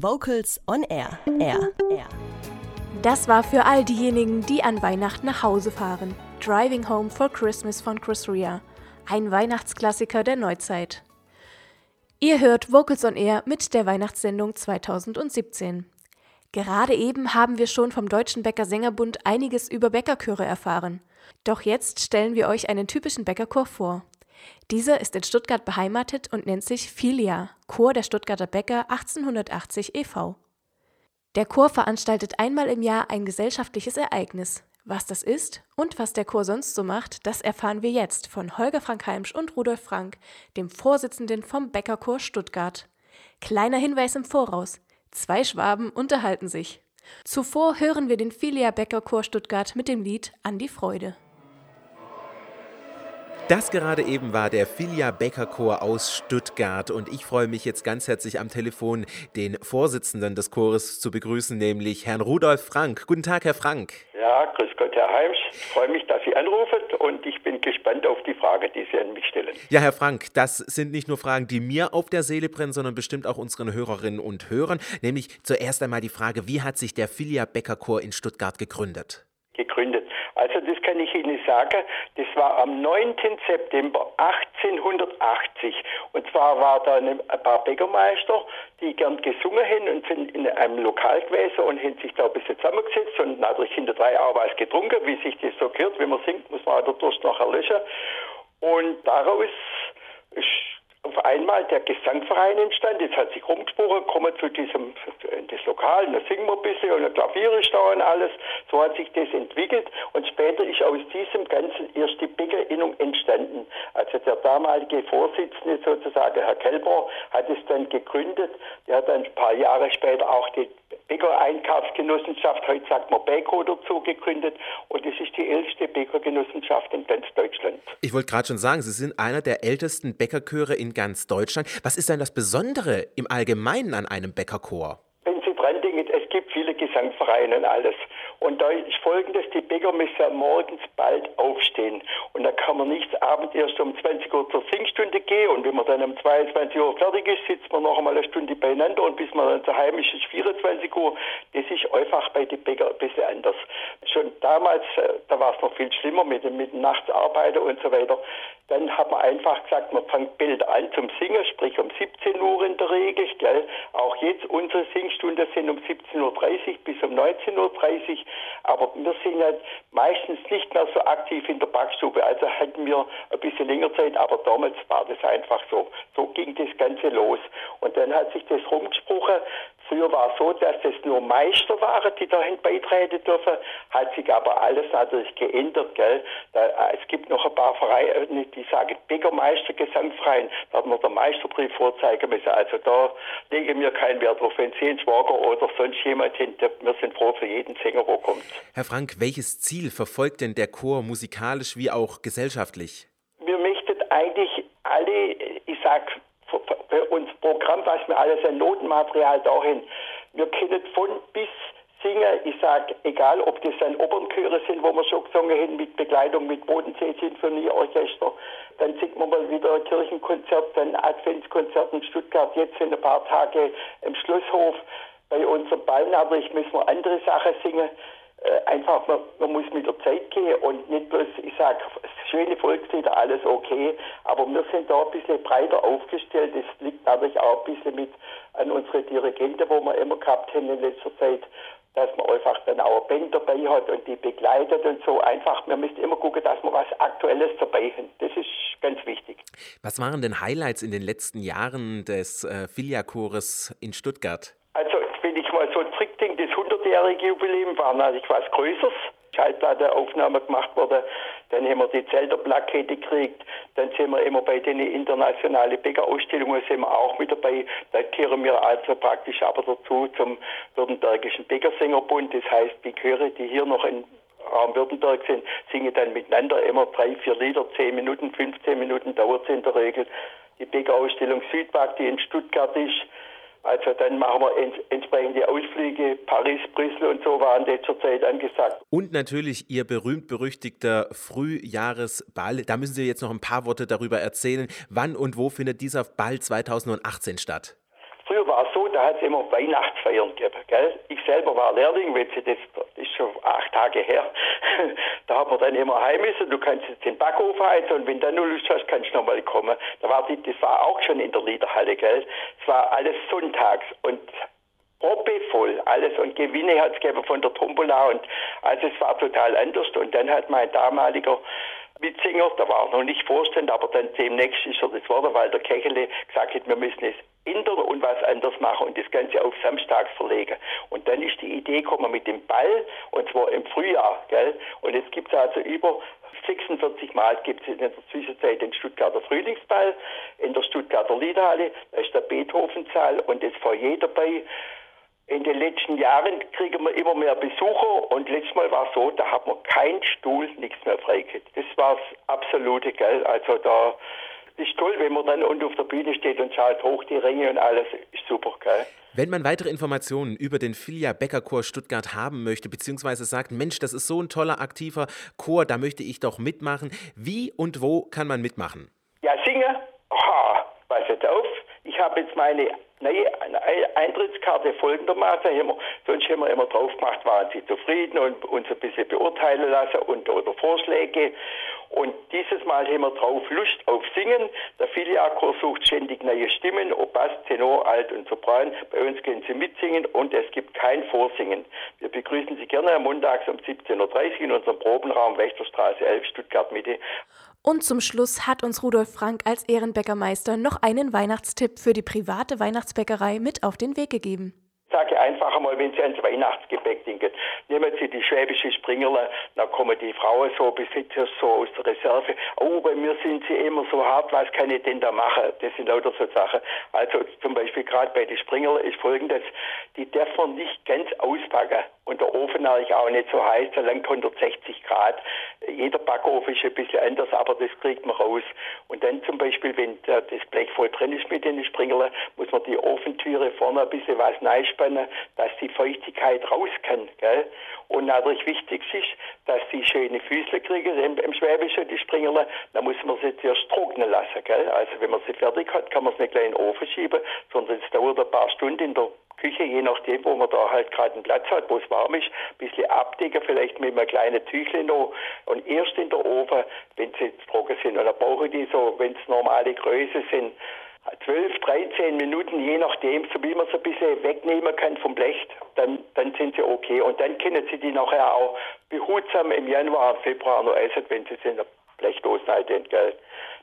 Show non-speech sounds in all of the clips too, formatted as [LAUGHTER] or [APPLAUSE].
Vocals on Air. Air. Air. Das war für all diejenigen, die an Weihnachten nach Hause fahren. Driving Home for Christmas von Chris Rea. Ein Weihnachtsklassiker der Neuzeit. Ihr hört Vocals on Air mit der Weihnachtssendung 2017. Gerade eben haben wir schon vom Deutschen Bäcker Sängerbund einiges über Bäckerchöre erfahren. Doch jetzt stellen wir euch einen typischen Bäckerchor vor. Dieser ist in Stuttgart beheimatet und nennt sich Filia, Chor der Stuttgarter Bäcker 1880 e.V. Der Chor veranstaltet einmal im Jahr ein gesellschaftliches Ereignis. Was das ist und was der Chor sonst so macht, das erfahren wir jetzt von Holger Frank-Heimsch und Rudolf Frank, dem Vorsitzenden vom Bäckerchor Stuttgart. Kleiner Hinweis im Voraus: Zwei Schwaben unterhalten sich. Zuvor hören wir den Filia Bäckerchor Stuttgart mit dem Lied An die Freude. Das gerade eben war der Filia Bäckerchor aus Stuttgart und ich freue mich jetzt ganz herzlich am Telefon den Vorsitzenden des Chores zu begrüßen, nämlich Herrn Rudolf Frank. Guten Tag, Herr Frank. Ja, grüß Gott, Herr Heims. Ich freue mich, dass Sie anrufen und ich bin gespannt auf die Frage, die Sie an mich stellen. Ja, Herr Frank, das sind nicht nur Fragen, die mir auf der Seele brennen, sondern bestimmt auch unseren Hörerinnen und Hörern. Nämlich zuerst einmal die Frage, wie hat sich der Filia Bäckerchor in Stuttgart gegründet? Gegründet. Also das kann ich Ihnen sagen, das war am 9. September 1880. Und zwar war da ein paar Bäckermeister, die gern gesungen haben und sind in einem Lokal gewesen und haben sich da ein bisschen zusammengesetzt und natürlich hinter drei auch getrunken, wie sich das so gehört. Wenn man singt, muss man auch den Durst nachher löschen. Und daraus ist auf einmal der Gesangverein entstand. Jetzt hat sich rumgesprochen, kommen zu diesem das Lokal, da singen wir ein bisschen und ein Klavier ist da und alles. So hat sich das entwickelt und später ist aus diesem Ganzen erst die Bäckerinnung entstanden. Also der damalige Vorsitzende sozusagen, Herr Kelber, hat es dann gegründet. Der hat dann ein paar Jahre später auch die Bäcker-Einkaufsgenossenschaft, heute sagt man Bäcker dazu gegründet und es ist die älteste Bäckergenossenschaft in ganz Deutschland. Ich wollte gerade schon sagen, Sie sind einer der ältesten Bäckerchöre in ganz Deutschland. Was ist denn das Besondere im Allgemeinen an einem Bäckerchor? Wenn Sie dran denken, es gibt viele Gesangvereine und alles. Und da ist folgendes, die Bäcker müssen ja morgens bald aufstehen. Und da kann man nicht abends erst um 20 Uhr zur Singstunde gehen. Und wenn man dann um 22 Uhr fertig ist, sitzt man noch einmal eine Stunde beieinander. Und bis man dann daheim ist, ist 24 Uhr. Das ist einfach bei den Bäcker ein bisschen anders. Schon damals, äh, da war es noch viel schlimmer mit dem, Nachtsarbeiten und so weiter. Dann hat man einfach gesagt, man fängt Bild an zum Singen, sprich um 17 Uhr in der Regel. Gell? Auch jetzt unsere Singstunden sind um 17.30 Uhr bis um 19.30 Uhr. Aber wir sind ja meistens nicht mehr so aktiv in der Backstube. Also hatten wir ein bisschen länger Zeit, aber damals war das einfach so. So ging das Ganze los. Und dann hat sich das rumgesprochen, Früher war es so, dass das nur Meister waren, die dahin beitreten dürfen, hat sich aber alles natürlich geändert, gell. Da, äh, es gibt noch ein paar Vereine, äh, die sagen Bäckermeister, Gesangverein, da hat man den Meisterbrief vorzeigen müssen. Also da legen wir keinen Wert drauf. Wenn Sie einen Schwager oder sonst jemand hin, wir sind froh für jeden Sänger, wo kommt. Herr Frank, welches Ziel verfolgt denn der Chor musikalisch wie auch gesellschaftlich? Wir möchten eigentlich alle, ich sag, Programm, was wir alles an Notenmaterial dahin. Wir können von bis singen. Ich sage, egal ob das dann Opernchöre sind, wo wir schon gesungen haben, mit Begleitung mit Bodensee-Sinfonieorchester. Dann singt man mal wieder ein Kirchenkonzert, dann Adventskonzert in Stuttgart, jetzt in ein paar Tage im Schlosshof. Bei unserem Ball natürlich müssen wir andere Sachen singen. Äh, einfach, man, man, muss mit der Zeit gehen und nicht bloß, ich sage, schöne Volkslieder, alles okay, aber wir sind da ein bisschen breiter aufgestellt. Das liegt natürlich auch ein bisschen mit an unsere Dirigenten, wo wir immer gehabt haben in letzter Zeit, dass man einfach dann auch eine Band dabei hat und die begleitet und so. Einfach, man müsste immer gucken, dass man was Aktuelles dabei hat. Das ist ganz wichtig. Was waren denn Highlights in den letzten Jahren des äh, Filiachores in Stuttgart? So zurückdenke, das 100-jährige Jubiläum war natürlich was Größeres. Schallplatteaufnahme gemacht wurde. Dann haben wir die Zelterplakette gekriegt. Dann sind wir immer bei den internationalen Bäckerausstellungen sind wir auch mit dabei. Da gehören wir also praktisch aber dazu zum Württembergischen Bäckersängerbund. Das heißt, die Chöre, die hier noch in Raum Württemberg sind, singen dann miteinander immer drei, vier Lieder, zehn Minuten, 15 Minuten dauert es in der Regel. Die Bäckerausstellung Südpark, die in Stuttgart ist, also dann machen wir ents entsprechende Ausflüge, Paris, Brüssel und so waren die zurzeit angesagt. Und natürlich Ihr berühmt-berüchtigter Frühjahresball. Da müssen Sie jetzt noch ein paar Worte darüber erzählen. Wann und wo findet dieser Ball 2018 statt? Früher war es so, da hat es immer Weihnachtsfeiern gegeben, gell? Ich selber war Lehrling, wenn sie das, schon acht Tage her, [LAUGHS] da hat man dann immer heim müssen, du kannst jetzt den Backofen heizen und wenn du nur Lust hast, kannst du nochmal kommen. Da war die, das war auch schon in der Liederhalle, gell? Es war alles sonntags und proppevoll, alles und Gewinne hat es gegeben von der Tombola und also es war total anders und dann hat mein damaliger Witzinger, da war noch nicht Vorstand, aber dann demnächst ist er das war weil der Kechele gesagt hat, wir müssen es ändern und was anders machen und das Ganze auf Samstags verlegen. Und dann ist die Idee gekommen mit dem Ball und zwar im Frühjahr, gell? Und jetzt gibt es also über 46 Mal gibt es in der Zwischenzeit den Stuttgarter Frühlingsball, in der Stuttgarter Liederhalle, da ist der Beethoven-Saal und das Foyer dabei. In den letzten Jahren kriegen wir immer mehr Besucher und letztes Mal war es so, da hat man keinen Stuhl, nichts mehr freigekriegt. Das war das absolute, gell? Also da ist toll, wenn man dann unten auf der Bühne steht und schaut hoch die Ringe und alles. Ist super, gell? Wenn man weitere Informationen über den Filia Becker Chor Stuttgart haben möchte, beziehungsweise sagt, Mensch, das ist so ein toller, aktiver Chor, da möchte ich doch mitmachen, wie und wo kann man mitmachen? Ja, singen? Aha, pass jetzt auf. Ich habe jetzt meine neue Eintrittskarte folgendermaßen, haben sonst haben wir immer drauf gemacht, waren Sie zufrieden und uns ein bisschen beurteilen lassen und oder Vorschläge. Und dieses Mal haben wir drauf Lust auf Singen. Der Filialchor sucht ständig neue Stimmen, ob Bass, Tenor, Alt und Sopran. Bei uns gehen Sie mitsingen und es gibt kein Vorsingen. Wir begrüßen Sie gerne montags um 17.30 Uhr in unserem Probenraum Wächterstraße 11 Stuttgart Mitte. Und zum Schluss hat uns Rudolf Frank als Ehrenbäckermeister noch einen Weihnachtstipp für die private Weihnachtsbäckerei mit auf den Weg gegeben sage einfach einmal, wenn Sie ans Weihnachtsgebäck denken, nehmen Sie die schwäbische Springerle, dann kommen die Frauen so Besitzer so aus der Reserve, oh, bei mir sind sie immer so hart, was kann ich denn da machen? Das sind lauter so Sachen. Also zum Beispiel gerade bei den Springerle ist folgendes, die darf man nicht ganz auspacken und der Ofen natürlich auch nicht so heiß, so lang 160 Grad. Jeder Backofen ist ein bisschen anders, aber das kriegt man raus. Und dann zum Beispiel, wenn das Blech voll drin ist mit den Springerle, muss man die Ofentüre vorne ein bisschen was neinspannen, dass die Feuchtigkeit raus kann. Gell? Und natürlich wichtig ist, dass sie schöne Füße kriegen im, im Schwäbischen, die Springerle. Da muss man sie zuerst trocknen lassen. Gell? Also wenn man sie fertig hat, kann man sie nicht gleich in den Ofen schieben, sondern es dauert ein paar Stunden in der Küche, je nachdem, wo man da halt gerade einen Platz hat, wo es warm ist, ein bisschen abdecken, vielleicht mit einem kleinen Tüchle noch und erst in der Ofen, wenn sie trocken sind. Und dann brauchen die so, wenn es normale Größe sind, 12, 13 Minuten, je nachdem, so wie man es ein bisschen wegnehmen kann vom Blech, dann, dann sind sie okay. Und dann können Sie die nachher auch behutsam im Januar, Februar noch essen, wenn Sie sie in der Blechdose halt entgelt.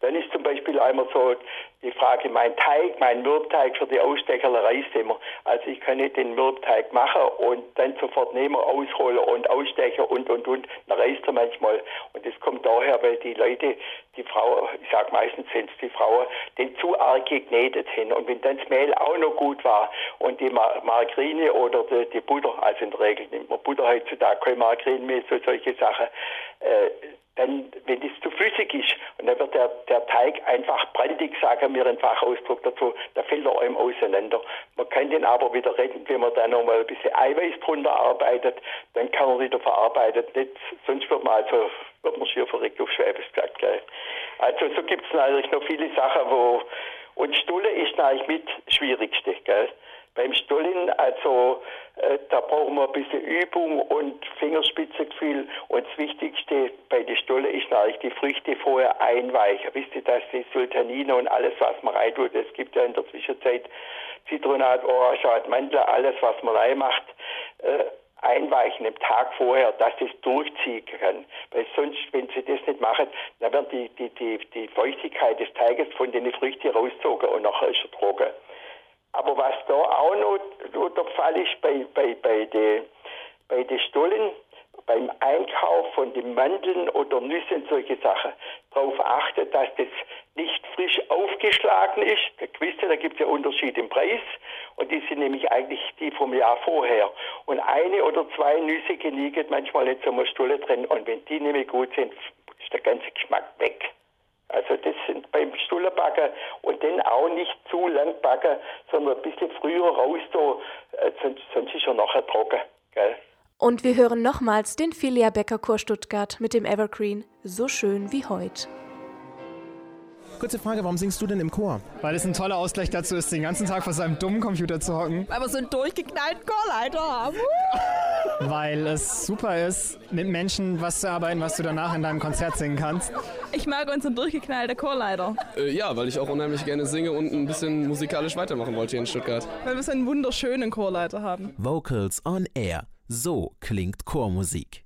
Dann ist zum Beispiel einmal so die Frage, mein Teig, mein Mürbteig für die Aussteckerle reißt immer. Also ich kann nicht den Mürbteig machen und dann sofort nehmen, ausholen und ausstechen und, und, und. Dann reißt er manchmal. Und das kommt daher, weil die Leute, die Frauen, ich sag meistens sind es die Frauen, den zu arg geknetet hin. Und wenn dann das Mehl auch noch gut war und die Margarine oder die, die Butter, also in der Regel nimmt man Butter heutzutage, kein Margarine mehr, so solche Sachen, äh, dann, wenn es zu flüssig ist und dann wird der, der Teig einfach brandig, sagen wir einen Fachausdruck dazu, da fällt er einem auseinander. Man kann den aber wieder retten, wenn man da nochmal ein bisschen Eiweiß drunter arbeitet, dann kann er wieder verarbeitet. Nicht, sonst wird man also, wird man schier verrückt auf Schwäbisch gesagt, gell. Also so gibt es natürlich noch viele Sachen, wo, und Stulle ist eigentlich mit das Schwierigste, gell. Beim Stollen, also äh, wir ein bisschen Übung und Fingerspitzengefühl. Und das Wichtigste bei der Stolle ist natürlich die Früchte vorher einweichen. Wisst ihr, dass die Sultanine und alles, was man reintut, es gibt ja in der Zwischenzeit Zitronat, Orangat, Mandel, alles, was man reinmacht, äh, einweichen im Tag vorher, dass es durchziehen kann. Weil sonst, wenn sie das nicht machen, dann wird die, die, die, die Feuchtigkeit des Teiges von den Früchten rausgezogen und nachher ist er trocken. Aber was da auch noch, der Fall ist bei, bei, bei den bei de Stollen, beim Einkauf von den Mandeln oder Nüssen, solche Sachen, darauf achten, dass das nicht frisch aufgeschlagen ist. Da, wisst ihr, da gibt es ja Unterschiede im Preis und die sind nämlich eigentlich die vom Jahr vorher. Und eine oder zwei Nüsse genügen manchmal nicht so eine Stulle drin und wenn die nämlich gut sind, ist der ganze Geschmack weg. Also das sind beim Stullerbacken und dann auch nicht zu lang backen, sondern ein bisschen früher raus, äh, sonst, sonst ist er nachher trocken. Gell? Und wir hören nochmals den Filia Bäcker Chor Stuttgart mit dem Evergreen So schön wie heute. Kurze Frage, warum singst du denn im Chor? Weil es ein toller Ausgleich dazu ist, den ganzen Tag vor seinem dummen Computer zu hocken. Weil wir so einen durchgeknallten Chorleiter haben. [LAUGHS] Weil es super ist, mit Menschen was zu arbeiten, was du danach in deinem Konzert singen kannst. Ich mag unseren durchgeknallten Chorleiter. Äh, ja, weil ich auch unheimlich gerne singe und ein bisschen musikalisch weitermachen wollte hier in Stuttgart. Weil wir so einen wunderschönen Chorleiter haben. Vocals on Air. So klingt Chormusik.